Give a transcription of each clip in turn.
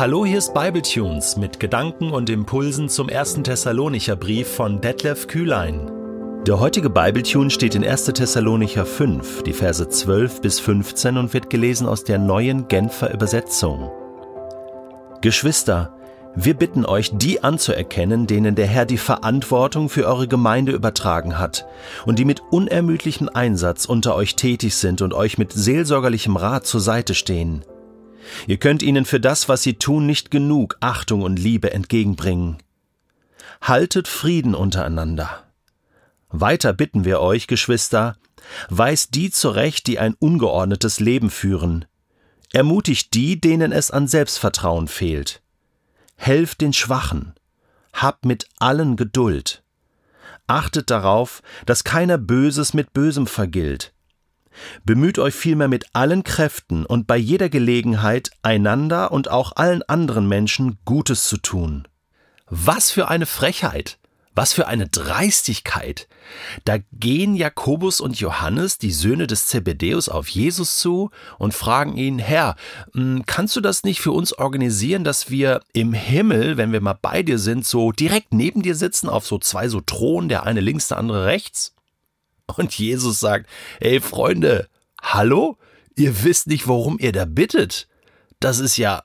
Hallo, hier ist Bibletunes mit Gedanken und Impulsen zum ersten Thessalonicher Brief von Detlef Kühlein. Der heutige Bibletune steht in 1. Thessalonicher 5, die Verse 12 bis 15 und wird gelesen aus der neuen Genfer Übersetzung. Geschwister, wir bitten euch, die anzuerkennen, denen der Herr die Verantwortung für eure Gemeinde übertragen hat und die mit unermüdlichem Einsatz unter euch tätig sind und euch mit seelsorgerlichem Rat zur Seite stehen. Ihr könnt ihnen für das, was sie tun, nicht genug Achtung und Liebe entgegenbringen. Haltet Frieden untereinander. Weiter bitten wir euch, Geschwister, weist die zurecht, die ein ungeordnetes Leben führen. Ermutigt die, denen es an Selbstvertrauen fehlt. Helft den Schwachen. Habt mit allen Geduld. Achtet darauf, dass keiner Böses mit Bösem vergilt. Bemüht euch vielmehr mit allen Kräften und bei jeder Gelegenheit, einander und auch allen anderen Menschen Gutes zu tun. Was für eine Frechheit! Was für eine Dreistigkeit! Da gehen Jakobus und Johannes, die Söhne des Zebedäus, auf Jesus zu und fragen ihn, Herr, hm, kannst du das nicht für uns organisieren, dass wir im Himmel, wenn wir mal bei dir sind, so direkt neben dir sitzen, auf so zwei so Thronen, der eine links, der andere rechts? Und Jesus sagt, hey Freunde, hallo? Ihr wisst nicht, worum ihr da bittet. Das ist ja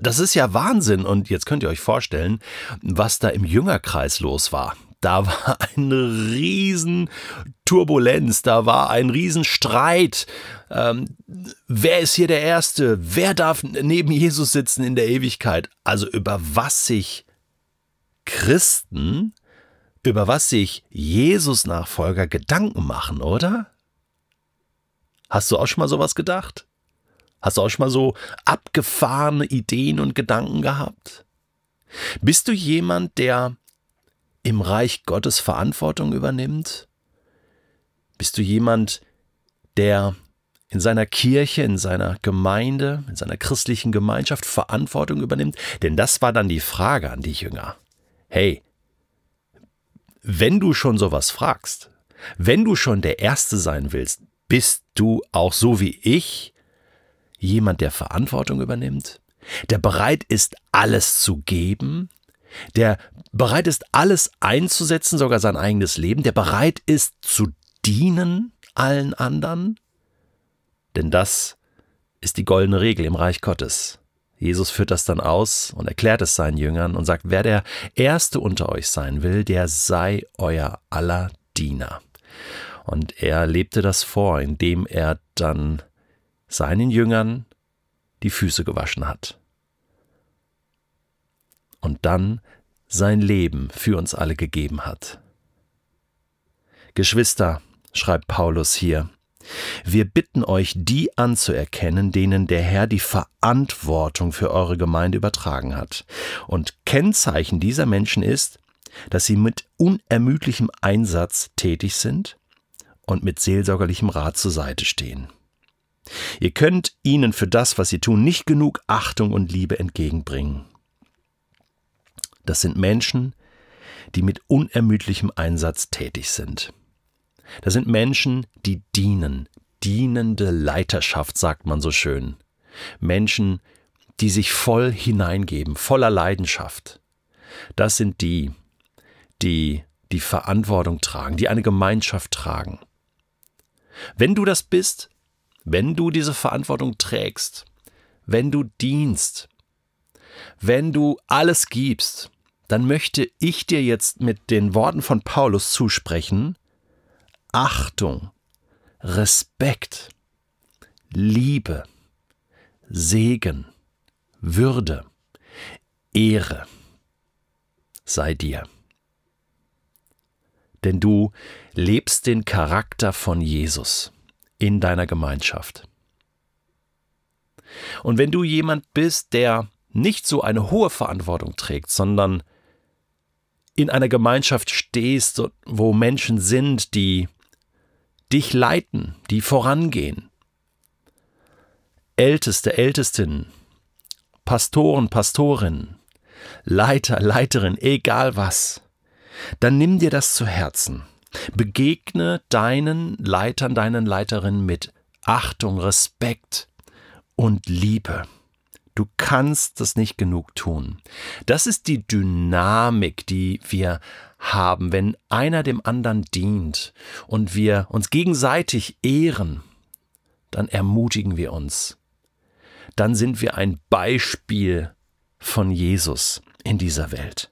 das ist ja Wahnsinn. Und jetzt könnt ihr euch vorstellen, was da im Jüngerkreis los war. Da war eine riesen Turbulenz, da war ein Riesenstreit. Ähm, wer ist hier der Erste? Wer darf neben Jesus sitzen in der Ewigkeit? Also über was sich Christen, über was sich Jesus-Nachfolger Gedanken machen, oder? Hast du auch schon mal sowas gedacht? Hast du auch schon mal so abgefahrene Ideen und Gedanken gehabt? Bist du jemand, der im Reich Gottes Verantwortung übernimmt? Bist du jemand, der in seiner Kirche, in seiner Gemeinde, in seiner christlichen Gemeinschaft Verantwortung übernimmt? Denn das war dann die Frage an die Jünger. Hey, wenn du schon sowas fragst, wenn du schon der Erste sein willst, bist du auch so wie ich jemand, der Verantwortung übernimmt, der bereit ist, alles zu geben, der bereit ist, alles einzusetzen, sogar sein eigenes Leben, der bereit ist zu dienen allen anderen? Denn das ist die goldene Regel im Reich Gottes. Jesus führt das dann aus und erklärt es seinen Jüngern und sagt, wer der Erste unter euch sein will, der sei euer aller Diener. Und er lebte das vor, indem er dann seinen Jüngern die Füße gewaschen hat. Und dann sein Leben für uns alle gegeben hat. Geschwister, schreibt Paulus hier, wir bitten euch, die anzuerkennen, denen der Herr die Verantwortung für eure Gemeinde übertragen hat. Und Kennzeichen dieser Menschen ist, dass sie mit unermüdlichem Einsatz tätig sind und mit seelsorgerlichem Rat zur Seite stehen. Ihr könnt ihnen für das, was sie tun, nicht genug Achtung und Liebe entgegenbringen. Das sind Menschen, die mit unermüdlichem Einsatz tätig sind. Das sind Menschen, die dienen, dienende Leiterschaft, sagt man so schön. Menschen, die sich voll hineingeben, voller Leidenschaft. Das sind die, die die Verantwortung tragen, die eine Gemeinschaft tragen. Wenn du das bist, wenn du diese Verantwortung trägst, wenn du dienst, wenn du alles gibst, dann möchte ich dir jetzt mit den Worten von Paulus zusprechen, Achtung, Respekt, Liebe, Segen, Würde, Ehre sei dir. Denn du lebst den Charakter von Jesus in deiner Gemeinschaft. Und wenn du jemand bist, der nicht so eine hohe Verantwortung trägt, sondern in einer Gemeinschaft stehst, wo Menschen sind, die dich leiten, die vorangehen, Älteste, Ältestinnen, Pastoren, Pastorinnen, Leiter, Leiterin, egal was, dann nimm dir das zu Herzen Begegne deinen Leitern, deinen Leiterinnen mit Achtung, Respekt und Liebe. Du kannst das nicht genug tun. Das ist die Dynamik, die wir haben, wenn einer dem anderen dient und wir uns gegenseitig ehren, dann ermutigen wir uns. Dann sind wir ein Beispiel von Jesus in dieser Welt.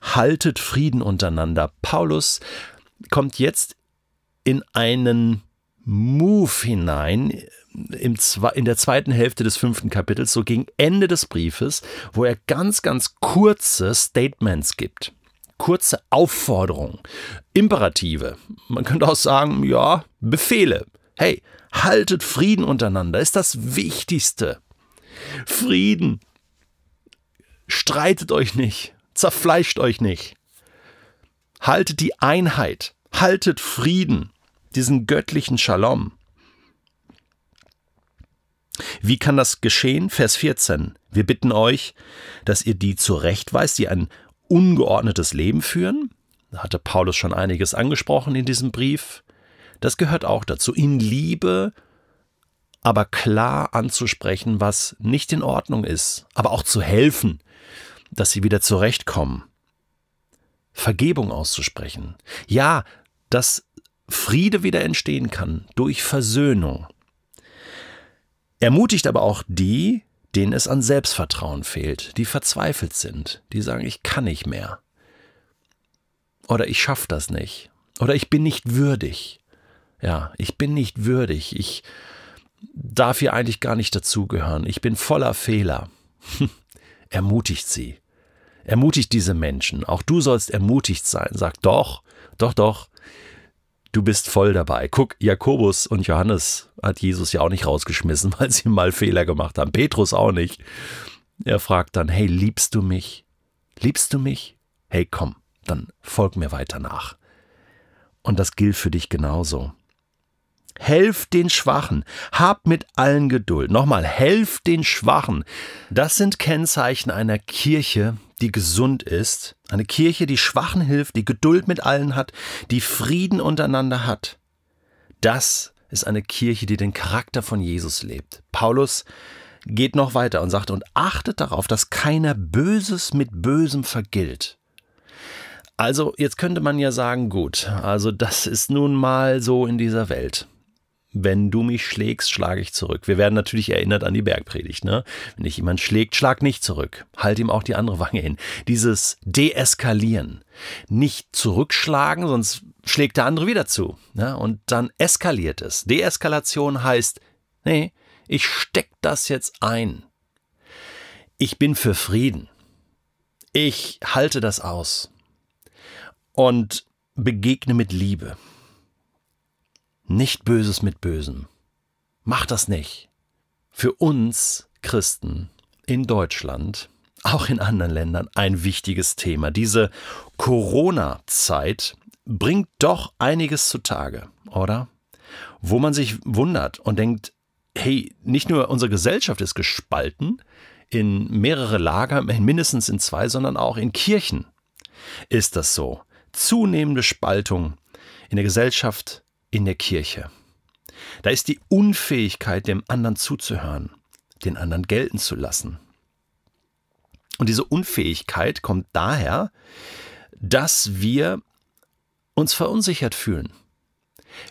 Haltet Frieden untereinander. Paulus kommt jetzt in einen Move hinein im, in der zweiten Hälfte des fünften Kapitels, so gegen Ende des Briefes, wo er ganz, ganz kurze Statements gibt. Kurze Aufforderungen, Imperative. Man könnte auch sagen, ja, Befehle. Hey, haltet Frieden untereinander, ist das Wichtigste. Frieden. Streitet euch nicht, zerfleischt euch nicht. Haltet die Einheit, haltet Frieden diesen göttlichen Shalom. Wie kann das geschehen? Vers 14. Wir bitten euch, dass ihr die zurechtweist, die ein ungeordnetes Leben führen. Da hatte Paulus schon einiges angesprochen in diesem Brief. Das gehört auch dazu, in Liebe, aber klar anzusprechen, was nicht in Ordnung ist, aber auch zu helfen, dass sie wieder zurechtkommen. Vergebung auszusprechen. Ja, dass Friede wieder entstehen kann durch Versöhnung. Ermutigt aber auch die, denen es an Selbstvertrauen fehlt, die verzweifelt sind, die sagen, ich kann nicht mehr. Oder ich schaffe das nicht. Oder ich bin nicht würdig. Ja, ich bin nicht würdig. Ich darf hier eigentlich gar nicht dazugehören. Ich bin voller Fehler. Ermutigt sie. Ermutigt diese Menschen. Auch du sollst ermutigt sein. Sag doch, doch, doch. Du bist voll dabei. Guck, Jakobus und Johannes hat Jesus ja auch nicht rausgeschmissen, weil sie mal Fehler gemacht haben. Petrus auch nicht. Er fragt dann, hey, liebst du mich? Liebst du mich? Hey, komm, dann folg mir weiter nach. Und das gilt für dich genauso. Helft den Schwachen, habt mit allen Geduld. Nochmal, helft den Schwachen. Das sind Kennzeichen einer Kirche, die gesund ist, eine Kirche, die Schwachen hilft, die Geduld mit allen hat, die Frieden untereinander hat. Das ist eine Kirche, die den Charakter von Jesus lebt. Paulus geht noch weiter und sagt, und achtet darauf, dass keiner Böses mit Bösem vergilt. Also, jetzt könnte man ja sagen, gut, also das ist nun mal so in dieser Welt wenn du mich schlägst, schlage ich zurück. Wir werden natürlich erinnert an die Bergpredigt, ne? Wenn dich jemand schlägt, schlag nicht zurück. Halt ihm auch die andere Wange hin. Dieses Deeskalieren. Nicht zurückschlagen, sonst schlägt der andere wieder zu. Ne? Und dann eskaliert es. Deeskalation heißt, nee, ich steck das jetzt ein. Ich bin für Frieden. Ich halte das aus. Und begegne mit Liebe. Nicht Böses mit Bösem. Mach das nicht. Für uns Christen in Deutschland, auch in anderen Ländern, ein wichtiges Thema. Diese Corona-Zeit bringt doch einiges zutage, oder? Wo man sich wundert und denkt, hey, nicht nur unsere Gesellschaft ist gespalten in mehrere Lager, mindestens in zwei, sondern auch in Kirchen ist das so. Zunehmende Spaltung in der Gesellschaft in der Kirche. Da ist die Unfähigkeit, dem anderen zuzuhören, den anderen gelten zu lassen. Und diese Unfähigkeit kommt daher, dass wir uns verunsichert fühlen.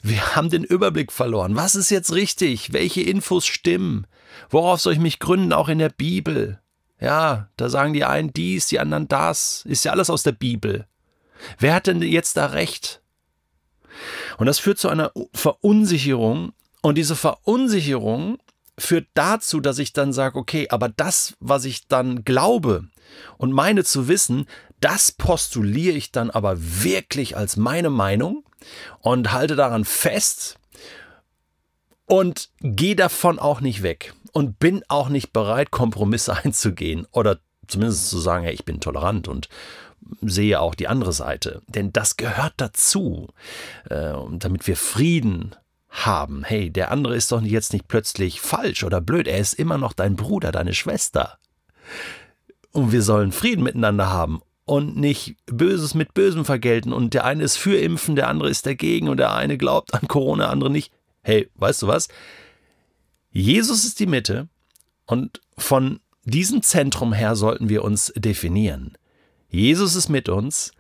Wir haben den Überblick verloren. Was ist jetzt richtig? Welche Infos stimmen? Worauf soll ich mich gründen, auch in der Bibel? Ja, da sagen die einen dies, die anderen das. Ist ja alles aus der Bibel. Wer hat denn jetzt da recht? Und das führt zu einer Verunsicherung. Und diese Verunsicherung führt dazu, dass ich dann sage, okay, aber das, was ich dann glaube und meine zu wissen, das postuliere ich dann aber wirklich als meine Meinung und halte daran fest und gehe davon auch nicht weg und bin auch nicht bereit, Kompromisse einzugehen oder zumindest zu sagen, ja, ich bin tolerant und sehe auch die andere Seite. Denn das gehört dazu, äh, damit wir Frieden haben. Hey, der andere ist doch jetzt nicht plötzlich falsch oder blöd. Er ist immer noch dein Bruder, deine Schwester. Und wir sollen Frieden miteinander haben und nicht Böses mit Bösem vergelten. Und der eine ist für Impfen, der andere ist dagegen und der eine glaubt an Corona, der andere nicht. Hey, weißt du was? Jesus ist die Mitte Und von diesem Zentrum her sollten wir uns definieren. Jesus ist mit uns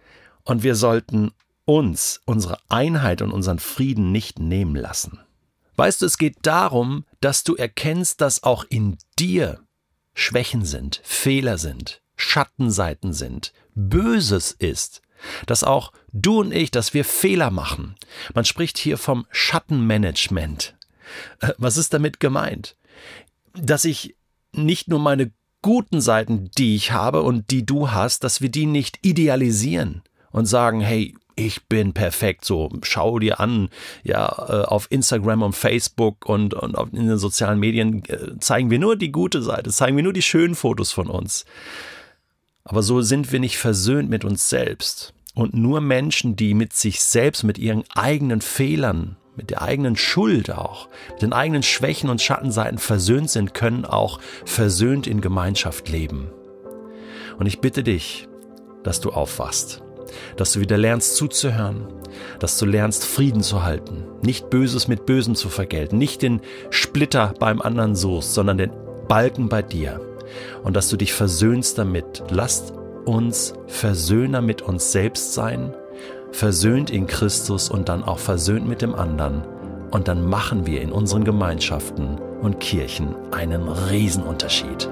und wir sollten uns unsere Einheit und unseren Frieden nicht nehmen lassen. Weißt du, es geht darum, dass du erkennst, dass auch in dir Schwächen sind, Fehler sind, Schattenseiten sind, Böses ist, dass auch du und ich, dass wir Fehler machen. Man spricht hier vom Schattenmanagement. Äh, was ist damit gemeint? Dass ich nicht nur meine guten Seiten, die ich habe und die du hast, dass wir die nicht idealisieren und sagen, hey, ich bin perfekt, so schau dir an, ja, äh, auf Instagram und Facebook und, und in den sozialen Medien äh, zeigen wir nur die gute Seite, zeigen wir nur die schönen Fotos von uns. Aber so sind wir nicht versöhnt mit uns selbst. Und nur Menschen, die mit sich selbst, mit ihren eigenen Fehlern, mit der eigenen Schuld auch, mit den eigenen Schwächen und Schattenseiten versöhnt sind, können auch versöhnt in Gemeinschaft leben. Und ich bitte dich, dass du aufwachst dass du wieder lernst zuzuhören, dass du lernst Frieden zu halten, nicht Böses mit Bösem zu vergelten, nicht den Splitter beim anderen suchst, sondern den Balken bei dir und dass du dich versöhnst damit. Lasst uns Versöhner mit uns selbst sein, versöhnt in Christus und dann auch versöhnt mit dem anderen. Und dann machen wir in unseren Gemeinschaften und Kirchen einen Riesenunterschied.